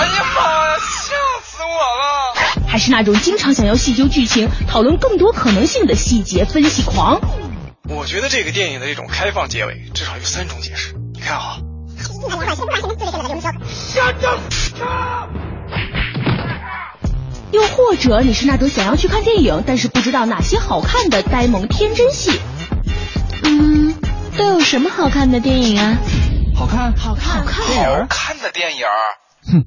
哎呀妈呀，吓死我了！还是那种经常想要细究剧情、讨论更多可能性的细节分析狂，我觉得这个电影的这种开放结尾至少有三种解释。你看啊。又或者你是那种想要去看电影，但是不知道哪些好看的呆萌天真系。嗯，都有什么好看的电影啊？好看，好看，好看，好看的电影。哼，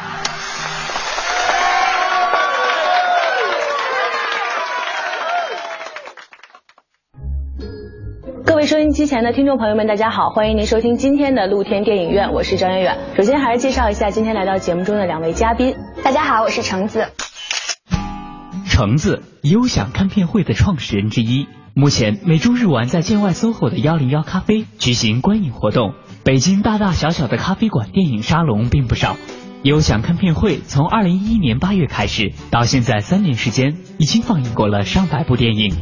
位收音机前的听众朋友们，大家好，欢迎您收听今天的露天电影院，我是张远远。首先还是介绍一下今天来到节目中的两位嘉宾。大家好，我是橙子。橙子，优享看片会的创始人之一。目前每周日晚在建外 SOHO 的幺零幺咖啡举行观影活动。北京大大小小的咖啡馆电影沙龙并不少。优享看片会从二零一一年八月开始，到现在三年时间，已经放映过了上百部电影。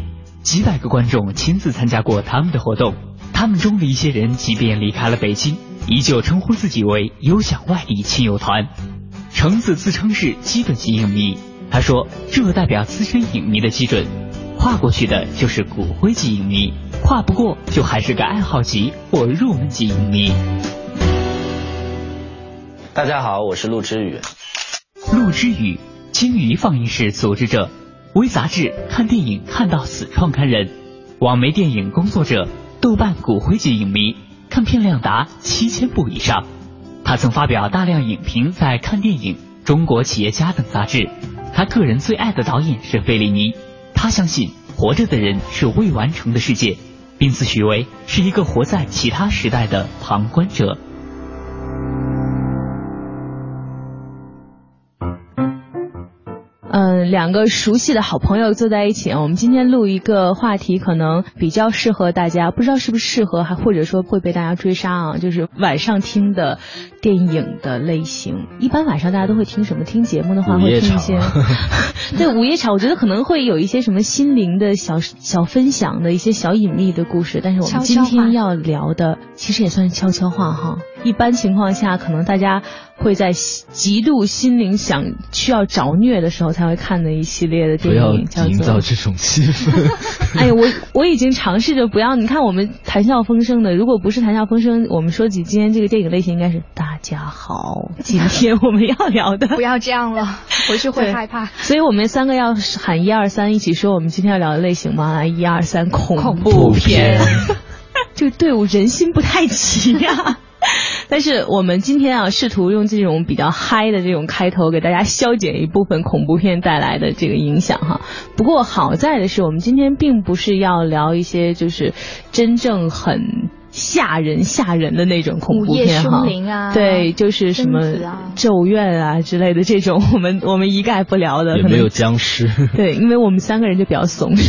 几百个观众亲自参加过他们的活动，他们中的一些人即便离开了北京，依旧称呼自己为优享外地亲友团。橙子自称是基本级影迷，他说这代表资深影迷的基准，跨过去的就是骨灰级影迷，跨不过就还是个爱好级或入门级影迷。大家好，我是陆之宇。陆之宇，鲸鱼放映室组织者。微杂志看电影看到死创刊人，网媒电影工作者，豆瓣骨灰级影迷，看片量达七千部以上。他曾发表大量影评在《看电影》《中国企业家》等杂志。他个人最爱的导演是费里尼。他相信活着的人是未完成的世界，并自诩为是一个活在其他时代的旁观者。两个熟悉的好朋友坐在一起，我们今天录一个话题，可能比较适合大家，不知道是不是适合，还或者说会被大家追杀啊？就是晚上听的电影的类型。一般晚上大家都会听什么？听节目的话会听一些，对午夜场，我觉得可能会有一些什么心灵的小小分享的一些小隐秘的故事。但是我们今天要聊的，其实也算是悄悄话哈。一般情况下，可能大家会在极度心灵想需要找虐的时候才会看的一系列的电影，叫做营造这种气氛。哎呀，我我已经尝试着不要。你看我们谈笑风生的，如果不是谈笑风生，我们说起今天这个电影类型，应该是大家好，今天我们要聊的。不要这样了，回去会害怕。所以我们三个要喊一二三，一起说我们今天要聊的类型吗？来，一二三，恐怖片。这个 队伍人心不太齐呀。但是我们今天啊，试图用这种比较嗨的这种开头，给大家消减一部分恐怖片带来的这个影响哈。不过好在的是，我们今天并不是要聊一些就是真正很吓人吓人的那种恐怖片哈。啊，对，就是什么咒怨啊之类的这种，我们我们一概不聊的。也没有僵尸。对，因为我们三个人就比较怂。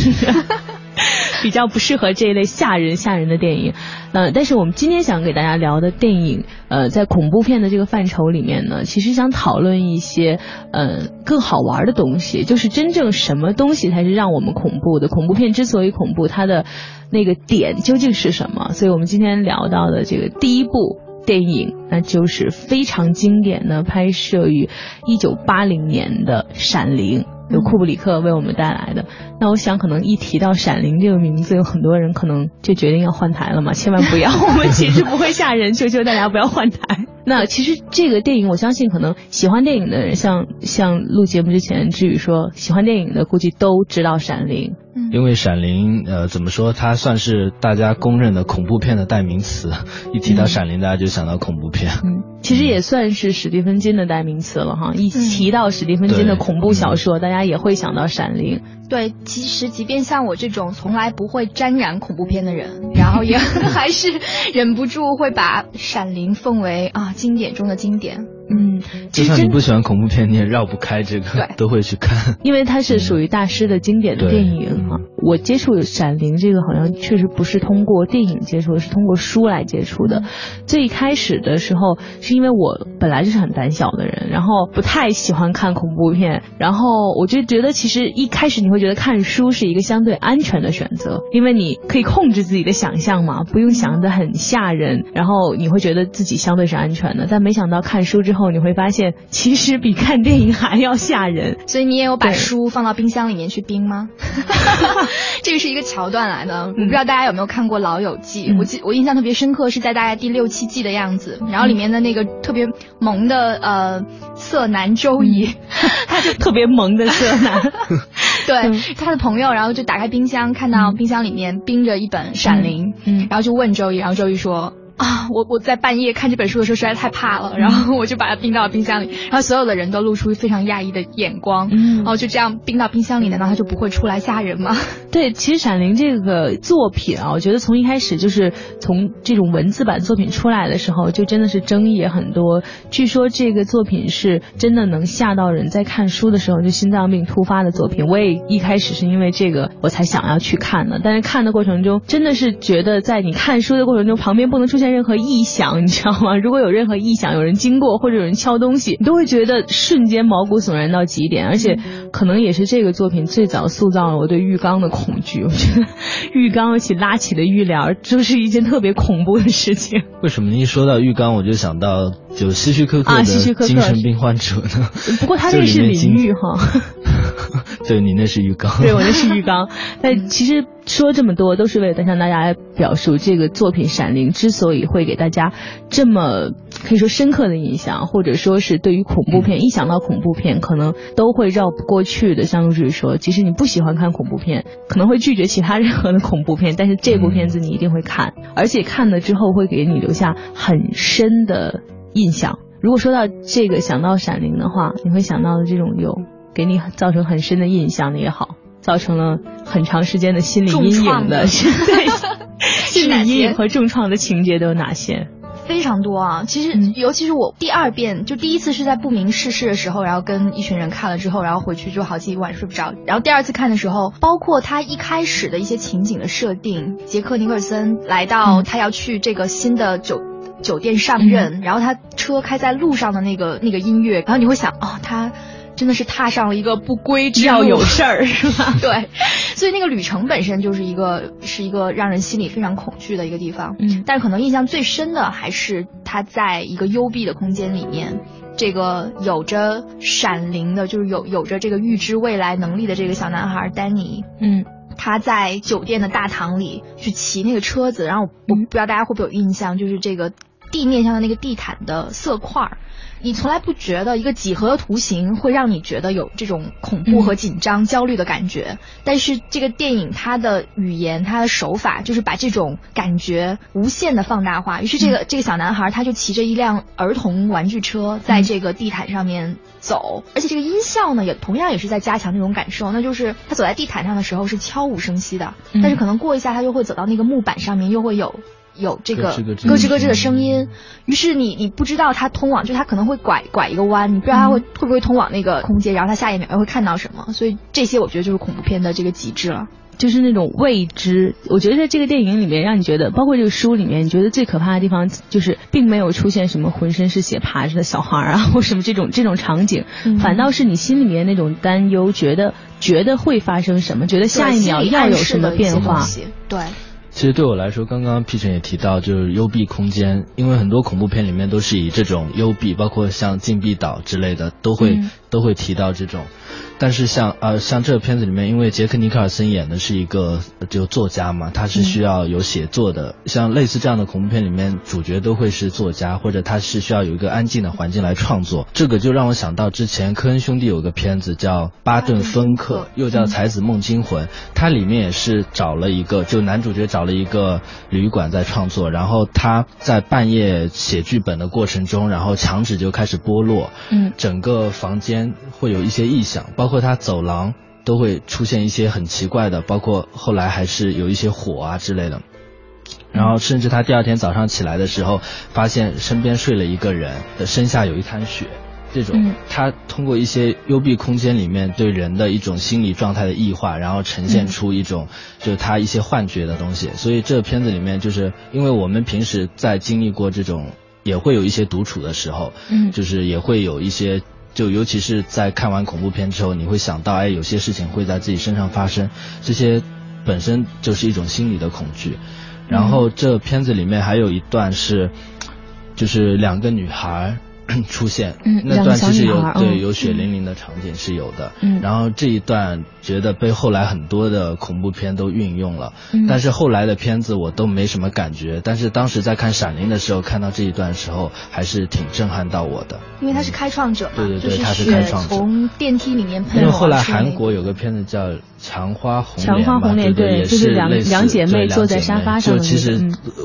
比较不适合这一类吓人吓人的电影，呃，但是我们今天想给大家聊的电影，呃，在恐怖片的这个范畴里面呢，其实想讨论一些呃更好玩的东西，就是真正什么东西才是让我们恐怖的？恐怖片之所以恐怖，它的那个点究竟是什么？所以我们今天聊到的这个第一部电影，那就是非常经典的，拍摄于一九八零年的《闪灵》。由库布里克为我们带来的，那我想可能一提到《闪灵》这个名字，有很多人可能就决定要换台了嘛，千万不要，我们其实不会吓人，求求大家不要换台。那其实这个电影，我相信可能喜欢电影的人，像像录节目之前，至于说喜欢电影的，估计都知道《闪灵》。因为《闪灵》呃，怎么说，它算是大家公认的恐怖片的代名词。一提到《闪灵》，大家就想到恐怖片。嗯，其实也算是史蒂芬金的代名词了哈。一提到史蒂芬金的恐怖小说，大家也会想到《闪灵》。对，其实即便像我这种从来不会沾染恐怖片的人，然后也 还是忍不住会把《闪灵》奉为啊经典中的经典。嗯，就算你不喜欢恐怖片，你也绕不开这个，对，都会去看，因为它是属于大师的经典的电影哈。我接触《闪灵》这个好像确实不是通过电影接触的，是通过书来接触的。最开始的时候，是因为我本来就是很胆小的人，然后不太喜欢看恐怖片，然后我就觉得其实一开始你会觉得看书是一个相对安全的选择，因为你可以控制自己的想象嘛，不用想的很吓人，然后你会觉得自己相对是安全的。但没想到看书之后，你会发现其实比看电影还要吓人。所以你也有把书放到冰箱里面去冰吗？这个是一个桥段来的，我不知道大家有没有看过《老友记》，我记我印象特别深刻，是在大概第六七季的样子，然后里面的那个特别萌的呃色男周怡，他就特别萌的色男，对他的朋友，然后就打开冰箱，看到冰箱里面冰着一本《闪灵》，嗯，然后就问周怡，然后周怡说。啊，我我在半夜看这本书的时候实在太怕了，然后我就把它冰到了冰箱里，然后所有的人都露出非常讶异的眼光，然后就这样冰到冰箱里，难道它就不会出来吓人吗？对，其实《闪灵》这个作品啊，我觉得从一开始就是从这种文字版作品出来的时候，就真的是争议也很多。据说这个作品是真的能吓到人，在看书的时候就心脏病突发的作品。我也一开始是因为这个我才想要去看的，但是看的过程中真的是觉得在你看书的过程中，旁边不能出现。任何异响，你知道吗？如果有任何异响，有人经过或者有人敲东西，你都会觉得瞬间毛骨悚然到极点。而且，可能也是这个作品最早塑造了我对浴缸的恐惧。我觉得 浴缸起拉起的浴帘，就是一件特别恐怖的事情。为什么一说到浴缸，我就想到就希区柯克的精神病患者呢？不过他那是淋浴哈。对你那是浴缸，对我那是浴缸。但其实说这么多，都是为了向大家表述这个作品《闪灵》之所以会给大家这么可以说深刻的印象，或者说是对于恐怖片，一想到恐怖片，可能都会绕不过去的。像陆志宇说，即使你不喜欢看恐怖片，可能会拒绝其他任何的恐怖片，但是这部片子你一定会看，而且看了之后会给你留下很深的印象。如果说到这个想到《闪灵》的话，你会想到的这种有。给你造成很深的印象的也好，造成了很长时间的心理阴影的，对，心理阴影和重创的情节都有哪些？非常多啊！其实，尤其是我第二遍，就第一次是在不明世事的时候，然后跟一群人看了之后，然后回去就好几晚睡不着。然后第二次看的时候，包括他一开始的一些情景的设定，杰克尼克尔森来到他要去这个新的酒酒店上任，然后他车开在路上的那个那个音乐，然后你会想，哦，他。真的是踏上了一个不归之路，有事儿 是吧？对，所以那个旅程本身就是一个是一个让人心里非常恐惧的一个地方。嗯，但是可能印象最深的还是他在一个幽闭的空间里面，这个有着闪灵的，就是有有着这个预知未来能力的这个小男孩丹尼。嗯，他在酒店的大堂里去骑那个车子，然后我不知道大家会不会有印象，就是这个地面上的那个地毯的色块儿。你从来不觉得一个几何的图形会让你觉得有这种恐怖和紧张、焦虑的感觉，但是这个电影它的语言、它的手法就是把这种感觉无限的放大化。于是这个这个小男孩他就骑着一辆儿童玩具车在这个地毯上面走，而且这个音效呢也同样也是在加强这种感受，那就是他走在地毯上的时候是悄无声息的，但是可能过一下他就会走到那个木板上面，又会有。有这个咯吱咯吱的声音，于是你你不知道它通往，就它可能会拐拐一个弯，你不知道它会会不会通往那个空间，然后它下一秒又会看到什么，所以这些我觉得就是恐怖片的这个极致了，就是那种未知。我觉得在这个电影里面，让你觉得，包括这个书里面，你觉得最可怕的地方，就是并没有出现什么浑身是血爬着的小孩啊，或什么这种 这种场景，反倒是你心里面那种担忧，觉得觉得会发生什么，觉得下一秒要有什么变化，对。其实对我来说，刚刚 P 晨也提到，就是幽闭空间，因为很多恐怖片里面都是以这种幽闭，包括像禁闭岛之类的，都会、都会提到这种。但是像呃像这个片子里面，因为杰克尼克尔森演的是一个就作家嘛，他是需要有写作的。像类似这样的恐怖片里面，主角都会是作家，或者他是需要有一个安静的环境来创作。这个就让我想到之前科恩兄弟有个片子叫《巴顿芬克》，又叫《才子梦惊魂》，它里面也是找了一个，就男主角找了一个旅馆在创作，然后他在半夜写剧本的过程中，然后墙纸就开始剥落，嗯，整个房间会有一些异响，包括他走廊都会出现一些很奇怪的，包括后来还是有一些火啊之类的。然后甚至他第二天早上起来的时候，发现身边睡了一个人，的身下有一滩血。这种，他通过一些幽闭空间里面对人的一种心理状态的异化，然后呈现出一种就是他一些幻觉的东西。所以这个片子里面，就是因为我们平时在经历过这种，也会有一些独处的时候，嗯，就是也会有一些。就尤其是在看完恐怖片之后，你会想到，哎，有些事情会在自己身上发生，这些本身就是一种心理的恐惧。然后这片子里面还有一段是，就是两个女孩 出现，嗯那段其实有对有血淋淋的场景是有的。嗯然后这一段觉得被后来很多的恐怖片都运用了，嗯但是后来的片子我都没什么感觉。但是当时在看《闪灵》的时候，看到这一段时候，还是挺震撼到我的。因为他是开创者嘛，对对对就是他是开创者从电梯里面喷因为后来韩国有个片子叫《强花红强莲》吧，花红莲对就是两两姐妹坐在沙发上的就其实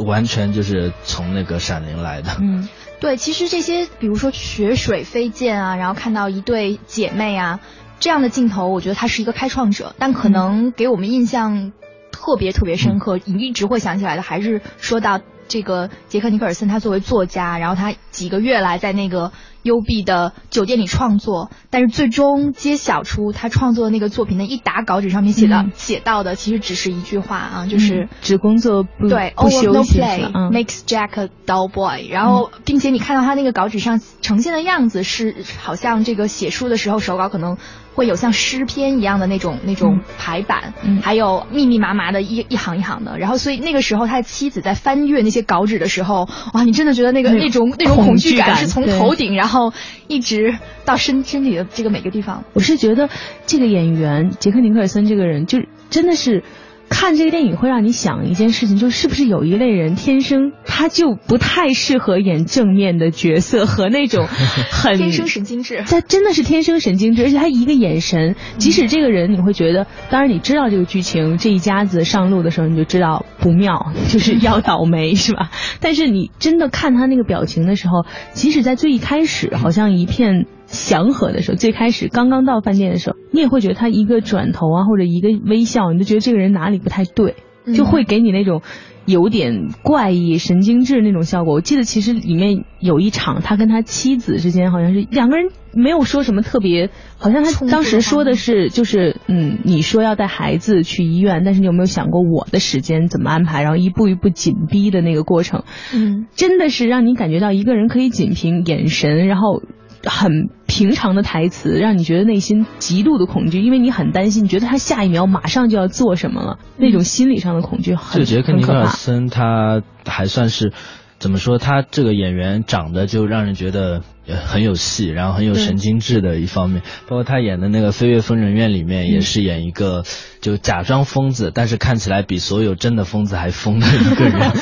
完全就是从那个《闪灵》来的。嗯对，其实这些，比如说血水飞溅啊，然后看到一对姐妹啊，这样的镜头，我觉得他是一个开创者，但可能给我们印象特别特别深刻，你一直会想起来的，还是说到这个杰克尼克尔森，他作为作家，然后他几个月来在那个幽闭的酒店里创作，但是最终揭晓出他创作的那个作品的一沓稿纸上面写的、嗯写到的，其实只是一句话啊，就是。嗯只工作不对不休 no 息 play 嗯 makes Jack a dull boy。然后，并且你看到他那个稿纸上呈现的样子是，好像这个写书的时候手稿可能会有像诗篇一样的那种那种排版，嗯还有密密麻麻的一一行一行的。然后，所以那个时候他的妻子在翻阅那些稿纸的时候，哇，你真的觉得那个那那种那种恐惧感是从头顶然后一直到身身体的这个每个地方。我是觉得这个演员杰克尼克尔森这个人，就真的是看这个电影会让你想一件事情，就是是不是有一类人天生他就不太适合演正面的角色和那种 很天生神经质。他真的是天生神经质，而且他一个眼神，即使这个人你会觉得，当然你知道这个剧情，这一家子上路的时候你就知道不妙，就是要倒霉是吧？但是你真的看他那个表情的时候，即使在最一开始好像一片祥和的时候，最开始刚刚到饭店的时候，你也会觉得他一个转头啊或者一个微笑，你就觉得这个人哪里不太对，就会给你那种。有点怪异、神经质那种效果。我记得其实里面有一场，他跟他妻子之间好像是两个人没有说什么特别，好像他当时说的是就是嗯，你说要带孩子去医院，但是你有没有想过我的时间怎么安排？然后一步一步紧逼的那个过程，嗯，真的是让你感觉到一个人可以仅凭眼神，然后。很平常的台词，让你觉得内心极度的恐惧，因为你很担心，你觉得他下一秒马上就要做什么了，那种心理上的恐惧很就杰克尼克尔。森他还算是怎么说？他这个演员长得就让人觉得呃很有戏，然后很有神经质的一方面。包括他演的那个《飞越疯人院》里面，也是演一个就假装疯子，但是看起来比所有真的疯子还疯的一个人。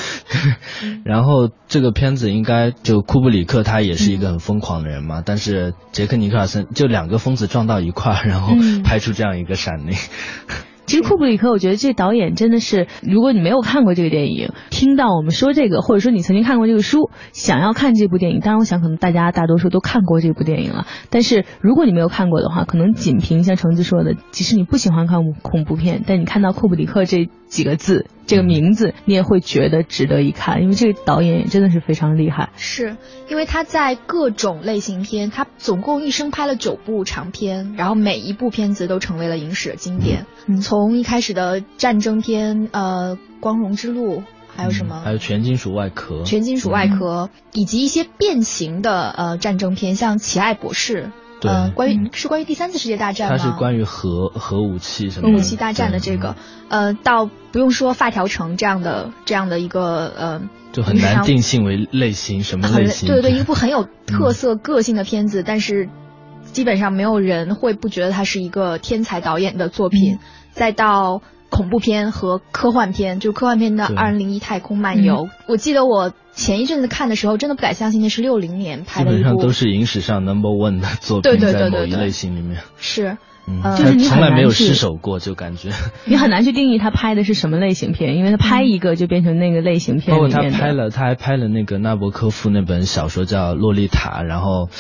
然后这个片子应该就库布里克他也是一个很疯狂的人嘛，但是杰克尼克尔森就两个疯子撞到一块儿，然后嗯拍出这样一个闪灵。其实库布里克，我觉得这导演真的是，如果你没有看过这个电影，听到我们说这个，或者说你曾经看过这个书，想要看这部电影，当然我想可能大家大多数都看过这部电影了。但是如果你没有看过的话，可能仅凭像橙子说的，即使你不喜欢看恐怖片，但你看到库布里克这几个字、这个名字，你也会觉得值得一看，因为这个导演也真的是非常厉害。是因为他在各种类型片，他总共一生拍了九部长片，然后每一部片子都成为了影史的经典。嗯从一开始的战争片，呃，《光荣之路》，还有什么？还有全金属外壳，全金属外壳，以及一些变形的呃战争片，像《奇爱博士》。呃，关于是关于第三次世界大战吗？它是关于核核武器什么核武器大战的这个，呃，到不用说发条城这样的这样的一个呃，就很难定性为类型什么类型。对对，一部很有特色个性的片子，但是基本上没有人会不觉得它是一个天才导演的作品。再到恐怖片和科幻片，就科幻片的《二零零一太空漫游》，我记得我。前一阵子看的时候，真的不敢相信那是六零年拍的基本上都是影史上 number one 的作品，在某一类型里面。是，就是你从来没有失手过，就感觉。你很难去定义他拍的是什么类型片，因为他拍一个就变成那个类型片。包括他拍了，他还拍了那个纳博科夫那本小说叫《洛丽塔》，然后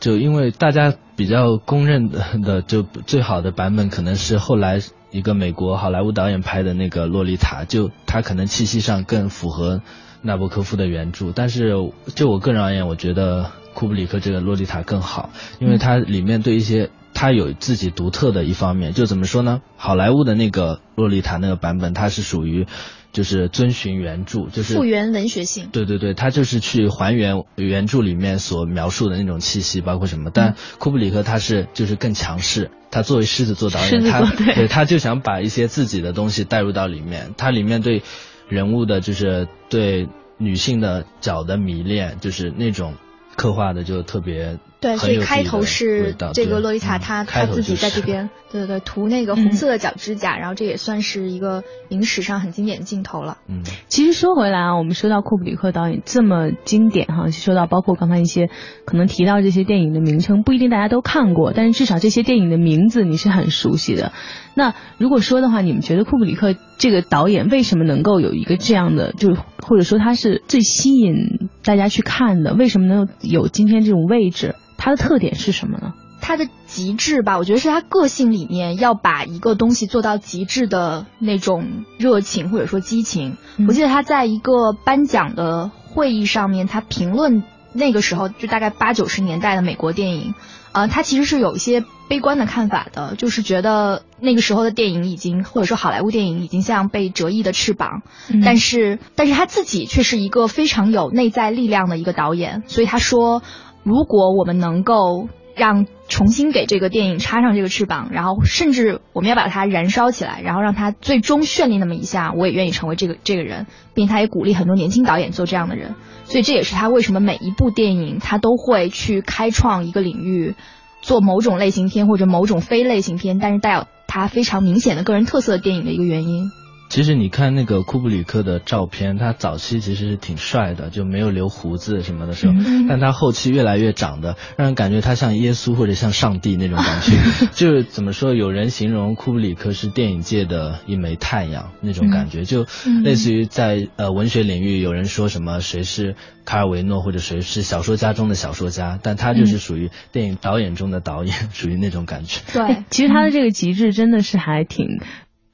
就因为大家比较公认的就最好的版本，可能是后来一个美国好莱坞导演拍的那个《洛丽塔》，就他可能气息上更符合。纳博科夫的原著，但是就我个人而言，我觉得库布里克这个《洛丽塔》更好，因为它里面对一些它有自己独特的一方面。就怎么说呢？好莱坞的那个《洛丽塔》那个版本，它是属于就是遵循原著，就是复原文学性。对对对，他就是去还原原著里面所描述的那种气息，包括什么。但库布里克他是就是更强势，他作为狮子座导演，他对他就想把一些自己的东西带入到里面，他里面对。人物的就是对女性的脚的迷恋，就是那种刻画的就特别。对，所以开头是这个洛丽塔，她她自己在这边，对对对，涂那个红色的脚指甲，然后这也算是一个影史上很经典的镜头了。嗯，其实说回来啊，我们说到库布里克导演这么经典哈，说到包括刚才一些可能提到这些电影的名称，不一定大家都看过，但是至少这些电影的名字你是很熟悉的。那如果说的话，你们觉得库布里克这个导演为什么能够有一个这样的，就或者说他是最吸引大家去看的？为什么能有今天这种位置？他的特点是什么呢？他的极致吧，我觉得是他个性里面要把一个东西做到极致的那种热情或者说激情。我记得他在一个颁奖的会议上面，他评论那个时候就大概八九十年代的美国电影，呃，他其实是有一些悲观的看法的，就是觉得那个时候的电影已经或者说好莱坞电影已经像被折翼的翅膀。但是，但是他自己却是一个非常有内在力量的一个导演，所以他说。如果我们能够让重新给这个电影插上这个翅膀，然后甚至我们要把它燃烧起来，然后让它最终绚丽那么一下，我也愿意成为这个这个人，并且他也鼓励很多年轻导演做这样的人。所以这也是他为什么每一部电影他都会去开创一个领域，做某种类型片或者某种非类型片，但是带有他非常明显的个人特色的电影的一个原因。其实你看那个库布里克的照片，他早期其实是挺帅的，就没有留胡子什么的时候，但他后期越来越长得让人感觉他像耶稣或者像上帝那种感觉。就是怎么说，有人形容库布里克是电影界的一枚太阳那种感觉，就类似于在呃文学领域有人说什么谁是卡尔维诺或者谁是小说家中的小说家，但他就是属于电影导演中的导演，属于那种感觉。对，其实他的这个极致真的是还挺。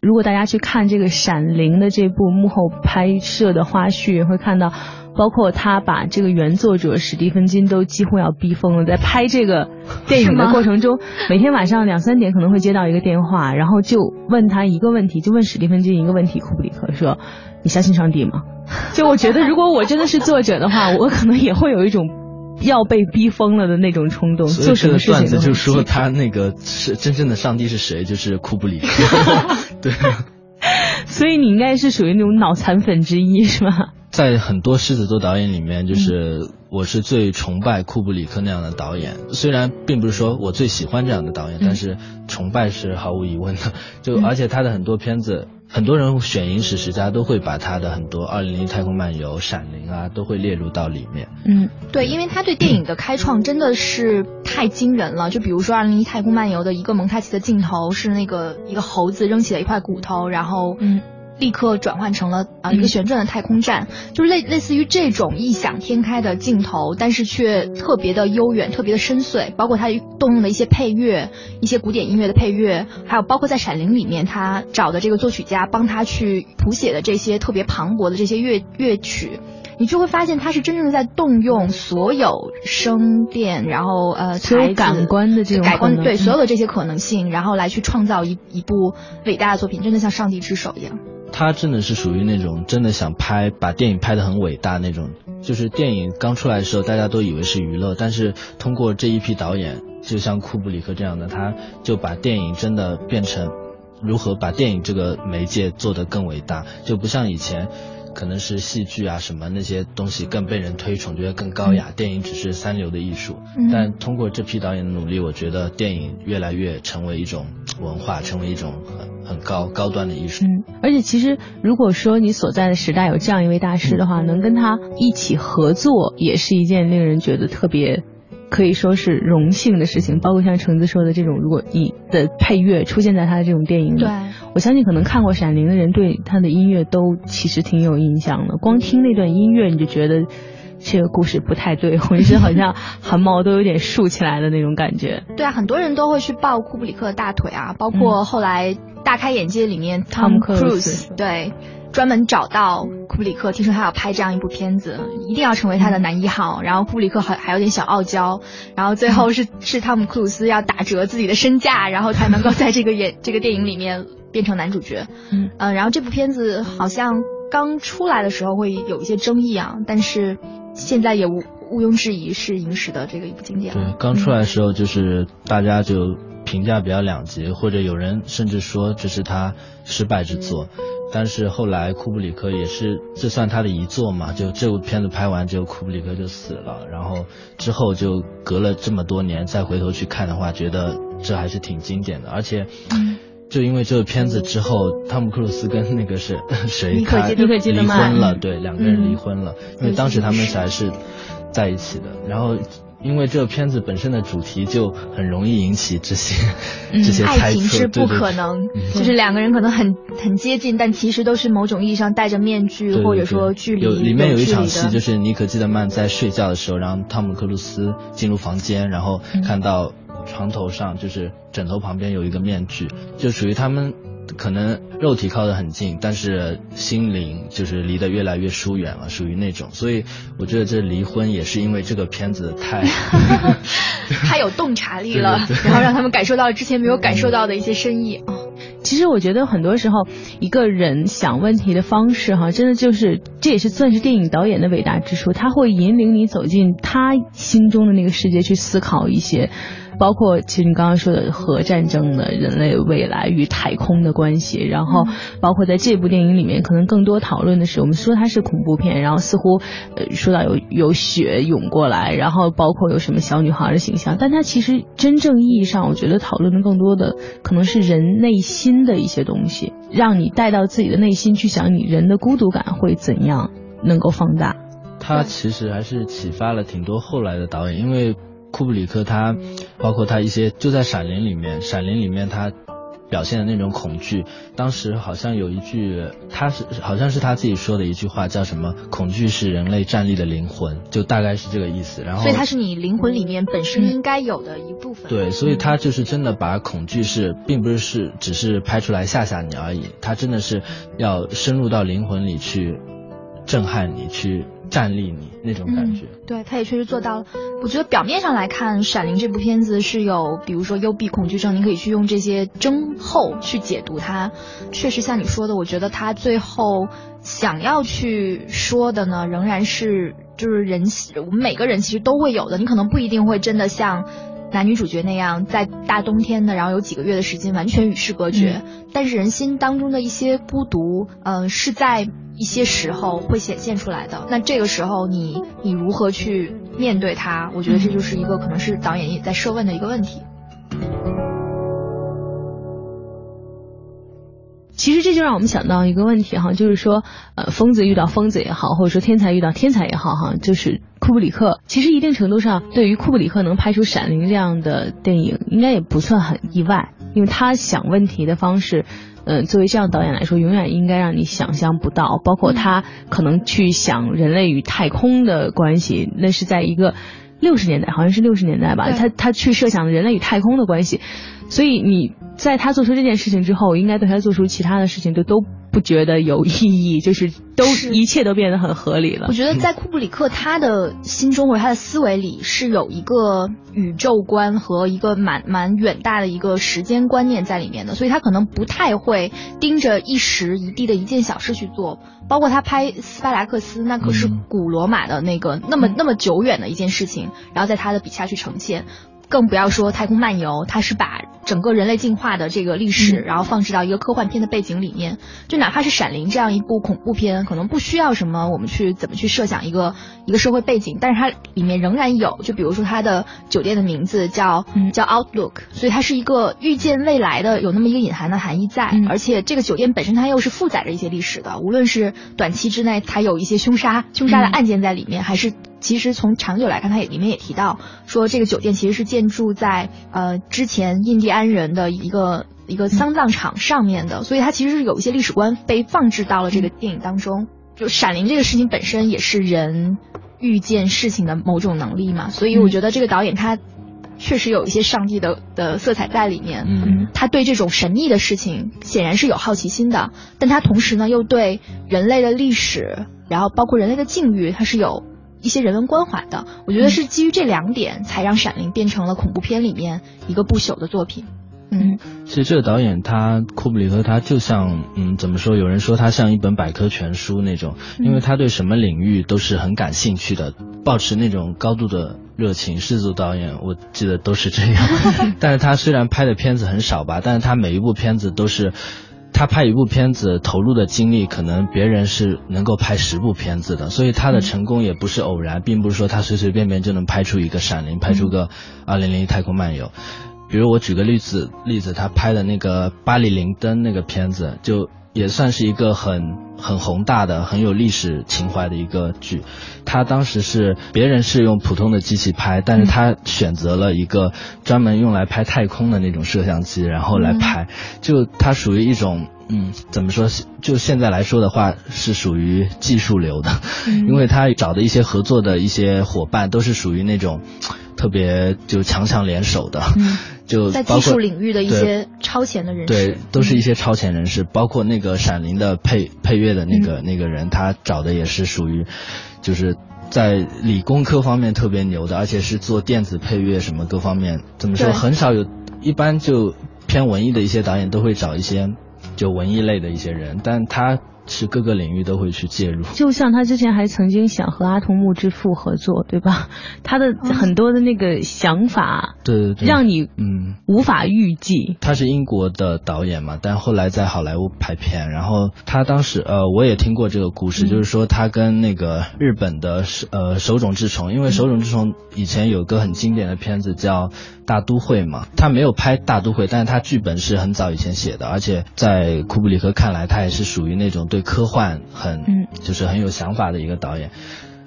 如果大家去看这个《闪灵》的这部幕后拍摄的花絮，会看到，包括他把这个原作者史蒂芬金都几乎要逼疯了。在拍这个电影的过程中，每天晚上两三点可能会接到一个电话，然后就问他一个问题，就问史蒂芬金一个问题：库布里克说，你相信上帝吗？就我觉得，如果我真的是作者的话，我可能也会有一种。要被逼疯了的那种冲动，做什么事情段子就说他那个是真正的上帝是谁，就是库布里克。对，所以你应该是属于那种脑残粉之一，是吧？在很多狮子座导演里面，就是我是最崇拜库布里克那样的导演。虽然并不是说我最喜欢这样的导演，但是崇拜是毫无疑问的。就而且他的很多片子。很多人选影史学家都会把他的很多《二零零太空漫游》《闪灵》啊，都会列入到里面。嗯，对，因为他对电影的开创真的是太惊人了。就比如说《二零一太空漫游》的一个蒙太奇的镜头，是那个一个猴子扔起了一块骨头，然后嗯。立刻转换成了啊一个旋转的太空站，就是类类似于这种异想天开的镜头，但是却特别的悠远，特别的深邃。包括他动用的一些配乐，一些古典音乐的配乐，还有包括在《闪灵》里面他找的这个作曲家帮他去谱写的这些特别磅礴的这些乐乐曲，你就会发现他是真正的在动用所有声电，然后呃所有感官的这种感官对所有的这些可能性，然后来去创造一一部伟大的作品，真的像上帝之手一样。他真的是属于那种真的想拍把电影拍得很伟大那种。就是电影刚出来的时候，大家都以为是娱乐，但是通过这一批导演，就像库布里克这样的，他就把电影真的变成如何把电影这个媒介做得更伟大，就不像以前。可能是戏剧啊什么那些东西更被人推崇，觉得更高雅。电影只是三流的艺术，但通过这批导演的努力，我觉得电影越来越成为一种文化，成为一种很很高高端的艺术。嗯，而且其实如果说你所在的时代有这样一位大师的话，能跟他一起合作，也是一件令人觉得特别。可以说是荣幸的事情，包括像橙子说的这种，如果你的配乐出现在他的这种电影里，对，我相信可能看过《闪灵》的人对他的音乐都其实挺有印象的。光听那段音乐，你就觉得这个故事不太对，浑身好像汗毛都有点竖起来的那种感觉。对啊，很多人都会去抱库布里克的大腿啊，包括后来大开眼界里面汤姆克鲁斯，对。专门找到库布里克，听说他要拍这样一部片子，一定要成为他的男一号。然后库布里克还还有点小傲娇，然后最后是是汤姆克鲁斯要打折自己的身价，然后才能够在这个演 这个电影里面变成男主角。嗯，然后这部片子好像刚出来的时候会有一些争议啊，但是现在也毋毋庸置疑是影史的这个一部经典。对，刚出来的时候就是大家就评价比较两极，或者有人甚至说这是他失败之作。但是后来库布里克也是，这算他的遗作嘛？就这部片子拍完之后，库布里克就死了。然后之后就隔了这么多年再回头去看的话，觉得这还是挺经典的。而且，就因为这个片子之后，汤姆克鲁斯跟那个是 谁他离婚了，对，两个人离婚了。因为当时他们还是在一起的。然后。因为这个片子本身的主题就很容易引起这些这些猜测，爱情是不可能，就是两个人可能很很接近，但其实都是某种意义上戴着面具，或者说距离有里面有一场戏，就是妮可基德曼在睡觉的时候，然后汤姆克鲁斯进入房间，然后看到床头上就是枕头旁边有一个面具，就属于他们。可能肉体靠得很近，但是心灵就是离得越来越疏远了，属于那种。所以我觉得这离婚也是因为这个片子太 太有洞察力了，然后让他们感受到了之前没有感受到的一些深意啊。其实我觉得很多时候一个人想问题的方式哈，真的就是这也是算是电影导演的伟大之处，他会引领你走进他心中的那个世界去思考一些。包括其实你刚刚说的核战争的人类未来与太空的关系，然后包括在这部电影里面，可能更多讨论的是，我们说它是恐怖片，然后似乎呃说到有有血涌过来，然后包括有什么小女孩的形象，但它其实真正意义上，我觉得讨论的更多的可能是人内心的一些东西，让你带到自己的内心去想，你人的孤独感会怎样能够放大。它其实还是启发了挺多后来的导演，因为。库布里克他，包括他一些就在《闪灵》里面，《闪灵》里面他表现的那种恐惧，当时好像有一句，他是好像是他自己说的一句话，叫什么？恐惧是人类站立的灵魂，就大概是这个意思。然后，所以它是你灵魂里面本身应该有的一部分。对，所以他就是真的把恐惧是，并不是是只是拍出来吓吓你而已，他真的是要深入到灵魂里去震撼你，去。站立你那种感觉，对，他也确实做到了。我觉得表面上来看，《闪灵》这部片子是有，比如说幽闭恐惧症，你可以去用这些症候去解读它。确实像你说的，我觉得他最后想要去说的呢，仍然是就是人，我们每个人其实都会有的。你可能不一定会真的像男女主角那样，在大冬天的，然后有几个月的时间完全与世隔绝。但是人心当中的一些孤独，嗯，是在。一些时候会显现出来的，那这个时候你你如何去面对它？我觉得这就是一个可能是导演也在设问的一个问题。其实这就让我们想到一个问题哈，就是说，呃，疯子遇到疯子也好，或者说天才遇到天才也好哈，就是库布里克。其实一定程度上，对于库布里克能拍出《闪灵》这样的电影，应该也不算很意外，因为他想问题的方式。嗯，作为这样导演来说，永远应该让你想象不到。包括他可能去想人类与太空的关系，那是在一个六十年代，好像是六十年代吧。他他去设想人类与太空的关系，所以你在他做出这件事情之后，应该对他做出其他的事情就都不觉得有意义，就是都一切都变得很合理了。我觉得在库布里克他的心中或者他的思维里是有一个宇宙观和一个蛮蛮远大的一个时间观念在里面的，所以他可能不太会盯着一时一地的一件小事去做。包括他拍斯巴达克斯，那可是古罗马的那个那么那么久远的一件事情，然后在他的笔下去呈现。更不要说太空漫游，它是把整个人类进化的这个历史，然后放置到一个科幻片的背景里面。就哪怕是《闪灵》这样一部恐怖片，可能不需要什么我们去怎么去设想一个一个社会背景，但是它里面仍然有。就比如说它的酒店的名字叫叫 Outlook，所以它是一个预见未来的，有那么一个隐含的含义在。而且这个酒店本身它又是负载着一些历史的，无论是短期之内它有一些凶杀凶杀的案件在里面，还是。其实从长久来看，它也里面也提到说，这个酒店其实是建筑在呃之前印第安人的一个一个丧葬场上面的，所以它其实是有一些历史观被放置到了这个电影当中。就闪灵这个事情本身也是人遇见事情的某种能力嘛，所以我觉得这个导演他确实有一些上帝的的色彩在里面。嗯，他对这种神秘的事情显然是有好奇心的，但他同时呢又对人类的历史，然后包括人类的境遇，他是有。一些人文关怀的，我觉得是基于这两点，才让《闪灵》变成了恐怖片里面一个不朽的作品。嗯，其实这个导演他库布里克他就像，嗯，怎么说？有人说他像一本百科全书那种，因为他对什么领域都是很感兴趣的，保持那种高度的热情。世族导演我记得都是这样，但是他虽然拍的片子很少吧，但是他每一部片子都是。他拍一部片子投入的精力，可能别人是能够拍十部片子的，所以他的成功也不是偶然，并不是说他随随便便就能拍出一个《闪灵》，拍出个《二零零一太空漫游》。比如我举个例子，例子他拍的那个《巴黎灵灯》那个片子，就也算是一个很很宏大的、很有历史情怀的一个剧。他当时是别人是用普通的机器拍，但是他选择了一个专门用来拍太空的那种摄像机，然后来拍，就它属于一种。嗯，怎么说？就现在来说的话，是属于技术流的，因为他找的一些合作的一些伙伴都是属于那种特别就强强联手的，就在技术领域的一些超前的人士，对，都是一些超前人士。包括那个《闪灵》的配配乐的那个那个人，他找的也是属于就是在理工科方面特别牛的，而且是做电子配乐什么各方面。怎么说？很少有，一般就偏文艺的一些导演都会找一些。就文艺类的一些人，但他。是各个领域都会去介入，就像他之前还曾经想和阿童木之父合作，对吧？他的很多的那个想法，对，让你嗯无法预计。他是英国的导演嘛，但后来在好莱坞拍片，然后他当时呃我也听过这个故事，就是说他跟那个日本的呃手冢治虫，因为手冢治虫以前有个很经典的片子叫《大都会》嘛，他没有拍《大都会》，但是他剧本是很早以前写的，而且在库布里克看来，他也是属于那种。对科幻很，就是很有想法的一个导演，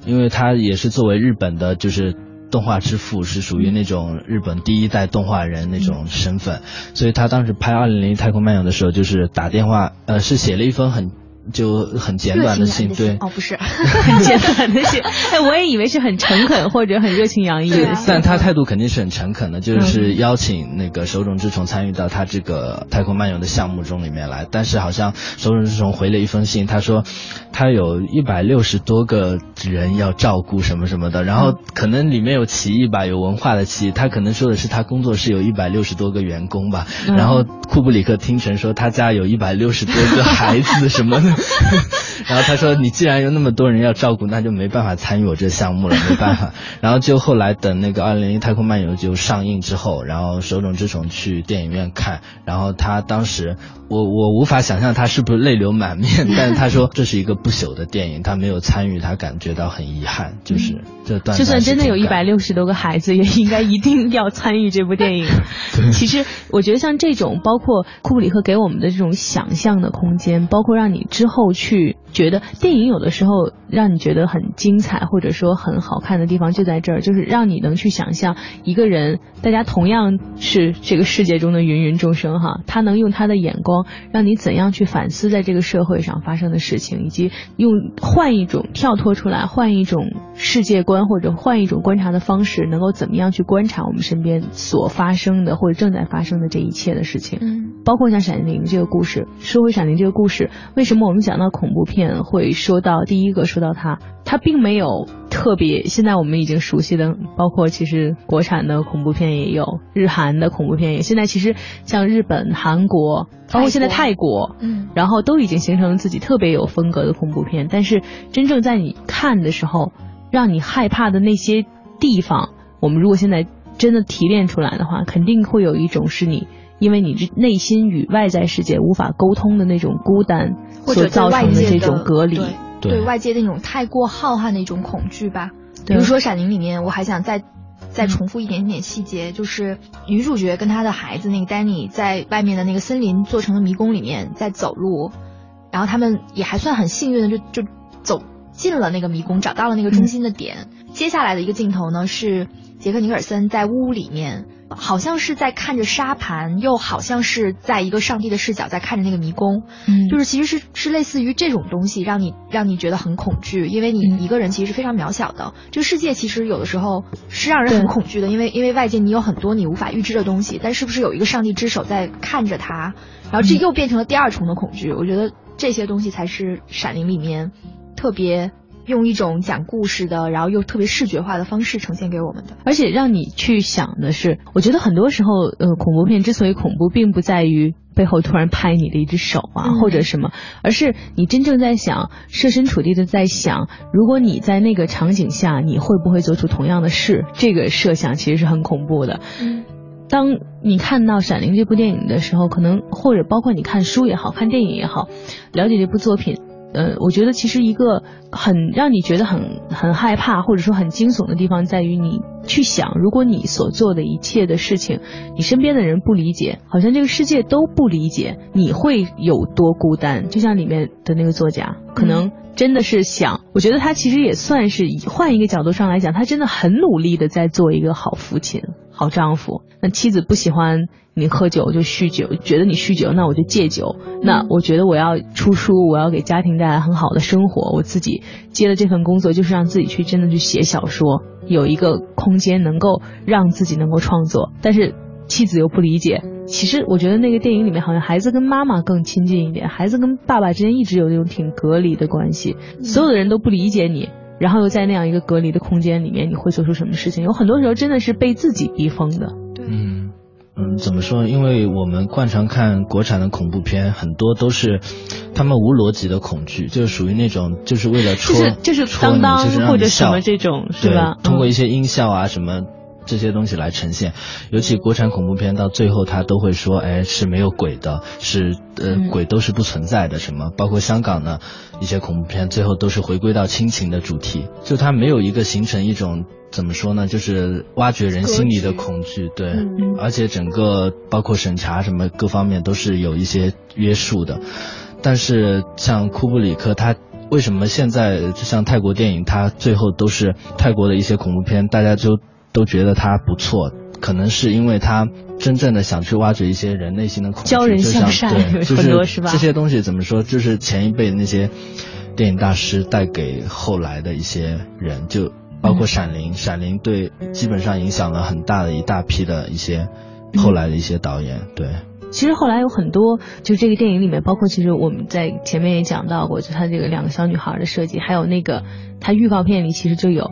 因为他也是作为日本的，就是动画之父，是属于那种日本第一代动画人那种身份，所以他当时拍《二零零一太空漫游》的时候，就是打电话，呃，是写了一封很。就很简短的信，对，哦，不是，很简短的信，哎，我也以为是很诚恳或者很热情洋溢。的信，但他态度肯定是很诚恳的，就是邀请那个手冢治虫参与到他这个太空漫游的项目中里面来，但是好像手冢治虫回了一封信，他说他有一百六十多个人要照顾什么什么的，然后可能里面有歧义吧，有文化的歧义，他可能说的是他工作室有一百六十多个员工吧，然后库布里克听成说他家有一百六十多个孩子什么的。然后他说：“你既然有那么多人要照顾，那就没办法参与我这项目了，没办法。”然后就后来等那个《二零零一太空漫游》就上映之后，然后手冢治虫去电影院看，然后他当时，我我无法想象他是不是泪流满面，但是他说这是一个不朽的电影，他没有参与，他感觉到很遗憾，就是这段。就算真的有一百六十多个孩子，也应该一定要参与这部电影。其实我觉得像这种，包括库布里克给我们的这种想象的空间，包括让你之后去觉得电影有的时候让你觉得很精彩，或者说很好看的地方就在这儿，就是让你能去想象一个人，大家同样是这个世界中的芸芸众生哈，他能用他的眼光让你怎样去反思在这个社会上发生的事情，以及用换一种跳脱出来，换一种世界观或者换一种观察的方式，能够怎么样去观察我们身边所发生的或。者正在发生的这一切的事情。嗯，包括像《闪灵》这个故事，说回《闪灵》这个故事，为什么我们讲到恐怖片会说到第一个说到它？它并没有特别，现在我们已经熟悉的，包括其实国产的恐怖片也有，日韩的恐怖片也。现在其实像日本、韩国，包括现在泰国，嗯，然后都已经形成了自己特别有风格的恐怖片。但是真正在你看的时候，让你害怕的那些地方，我们如果现在真的提炼出来的话，肯定会有一种是你因为你这内心与外在世界无法沟通的那种孤单所造成的这种隔离。对外界的那种太过浩瀚的一种恐惧吧，比如说《闪灵》里面，我还想再再重复一点点细节，就是女主角跟她的孩子那个 Danny 在外面的那个森林做成的迷宫里面在走路，然后他们也还算很幸运的就就走进了那个迷宫，找到了那个中心的点。接下来的一个镜头呢是杰克尼尔森在屋里面。好像是在看着沙盘，又好像是在一个上帝的视角在看着那个迷宫，嗯，就是其实是是类似于这种东西，让你让你觉得很恐惧，因为你一个人其实是非常渺小的。这个世界其实有的时候是让人很恐惧的，因为因为外界你有很多你无法预知的东西，但是不是有一个上帝之手在看着他？然后这又变成了第二重的恐惧。我觉得这些东西才是《闪灵》里面特别。用一种讲故事的，然后又特别视觉化的方式呈现给我们的，而且让你去想的是，我觉得很多时候，呃，恐怖片之所以恐怖，并不在于背后突然拍你的一只手啊，或者什么，而是你真正在想，设身处地的在想，如果你在那个场景下，你会不会做出同样的事？这个设想其实是很恐怖的。嗯，当你看到《闪灵》这部电影的时候，可能或者包括你看书也好看电影也好，了解这部作品。呃，我觉得其实一个很让你觉得很很害怕或者说很惊悚的地方，在于你去想，如果你所做的一切的事情，你身边的人不理解，好像这个世界都不理解，你会有多孤单？就像里面的那个作家，可能真的是想，我觉得他其实也算是换一个角度上来讲，他真的很努力的在做一个好父亲、好丈夫。那妻子不喜欢。你喝酒就酗酒，觉得你酗酒，那我就戒酒。那我觉得我要出书，我要给家庭带来很好的生活。我自己接了这份工作，就是让自己去真的去写小说，有一个空间能够让自己能够创作。但是妻子又不理解。其实我觉得那个电影里面好像孩子跟妈妈更亲近一点，孩子跟爸爸之间一直有那种挺隔离的关系。所有的人都不理解你，然后又在那样一个隔离的空间里面，你会做出什么事情？有很多时候真的是被自己逼疯的。对，嗯。嗯，怎么说？因为我们惯常看国产的恐怖片，很多都是他们无逻辑的恐惧，就是属于那种就是为了戳就是戳你，就是或者什么这种，是吧？通过一些音效啊什么这些东西来呈现。尤其国产恐怖片到最后，他都会说，哎，是没有鬼的，是呃鬼都是不存在的。什么？包括香港的一些恐怖片，最后都是回归到亲情的主题，就它没有一个形成一种。怎么说呢？就是挖掘人心里的恐惧，对，而且整个包括审查什么各方面都是有一些约束的。但是像库布里克，他为什么现在就像泰国电影，他最后都是泰国的一些恐怖片，大家就都觉得他不错，可能是因为他真正的想去挖掘一些人内心的恐惧，教人向善，对，就是这些东西怎么说？就是前一辈那些电影大师带给后来的一些人就。包括《闪灵》，《闪灵》对基本上影响了很大的一大批的一些后来的一些导演。对，其实后来有很多，就这个电影里面，包括其实我们在前面也讲到过，就他这个两个小女孩的设计，还有那个他预告片里其实就有。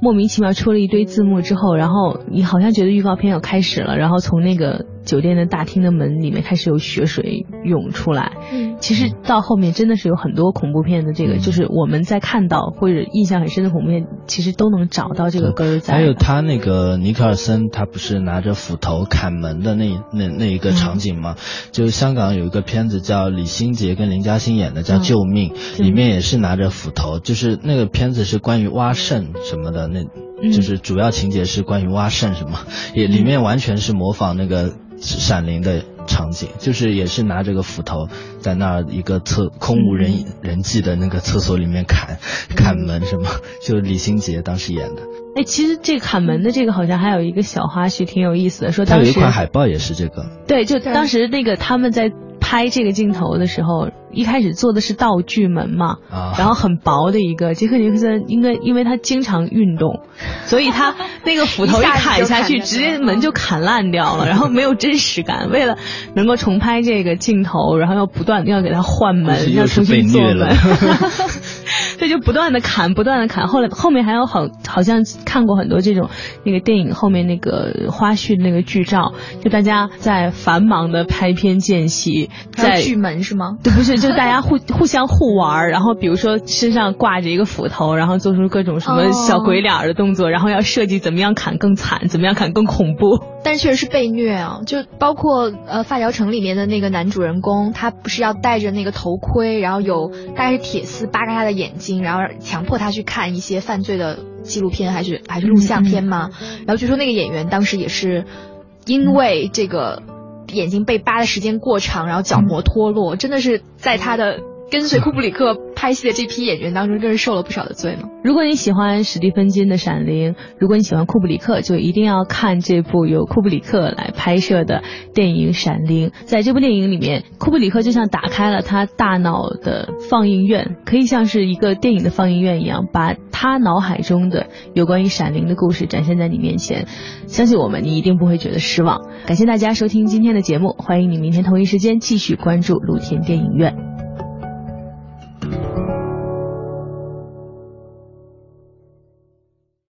莫名其妙出了一堆字幕之后，然后你好像觉得预告片要开始了，然后从那个酒店的大厅的门里面开始有血水涌出来。嗯，其实到后面真的是有很多恐怖片的这个，就是我们在看到或者印象很深的恐怖片，其实都能找到这个根儿在。还有他那个尼克尔森，他不是拿着斧头砍门的那那那一个场景吗？就香港有一个片子叫李心洁跟林嘉欣演的叫《救命》，里面也是拿着斧头，就是那个片子是关于挖肾什么的。那就是主要情节是关于挖肾什么，也里面完全是模仿那个《闪灵》的场景，就是也是拿这个斧头在那一个厕空无人人迹的那个厕所里面砍砍门什么，就李心洁当时演的。哎，其实这砍门的这个好像还有一个小花絮，挺有意思的，说当时有一款海报也是这个。对，就当时那个他们在。拍这个镜头的时候，一开始做的是道具门嘛，然后很薄的一个。杰克尼克森应该因为他经常运动，所以他那个斧头一砍下去，直接门就砍烂掉了，然后没有真实感。为了能够重拍这个镜头，然后要不断要给他换门，要重新做门。他就不断的砍，不断的砍。后来后面还有好，好像看过很多这种那个电影后面那个花絮那个剧照，就大家在繁忙的拍片间隙，在剧门是吗？对，不是，就大家互互相互玩，然后比如说身上挂着一个斧头，然后做出各种什么小鬼脸的动作，然后要设计怎么样砍更惨，怎么样砍更恐怖。但确实是被虐啊！就包括呃《发条城》里面的那个男主人公，他不是要戴着那个头盔，然后有大概是铁丝扒开他的眼睛，然后强迫他去看一些犯罪的纪录片还是还是录像片吗？然后据说那个演员当时也是因为这个眼睛被扒的时间过长，然后角膜脱落，真的是在他的。跟随库布里克拍戏的这批演员当中，真是受了不少的罪呢。如果你喜欢史蒂芬金的《闪灵》，如果你喜欢库布里克，就一定要看这部由库布里克来拍摄的电影《闪灵》。在这部电影里面，库布里克就像打开了他大脑的放映院，可以像是一个电影的放映院一样，把他脑海中的有关于《闪灵》的故事展现在你面前。相信我们，你一定不会觉得失望。感谢大家收听今天的节目，欢迎你明天同一时间继续关注露天电影院。Thank you.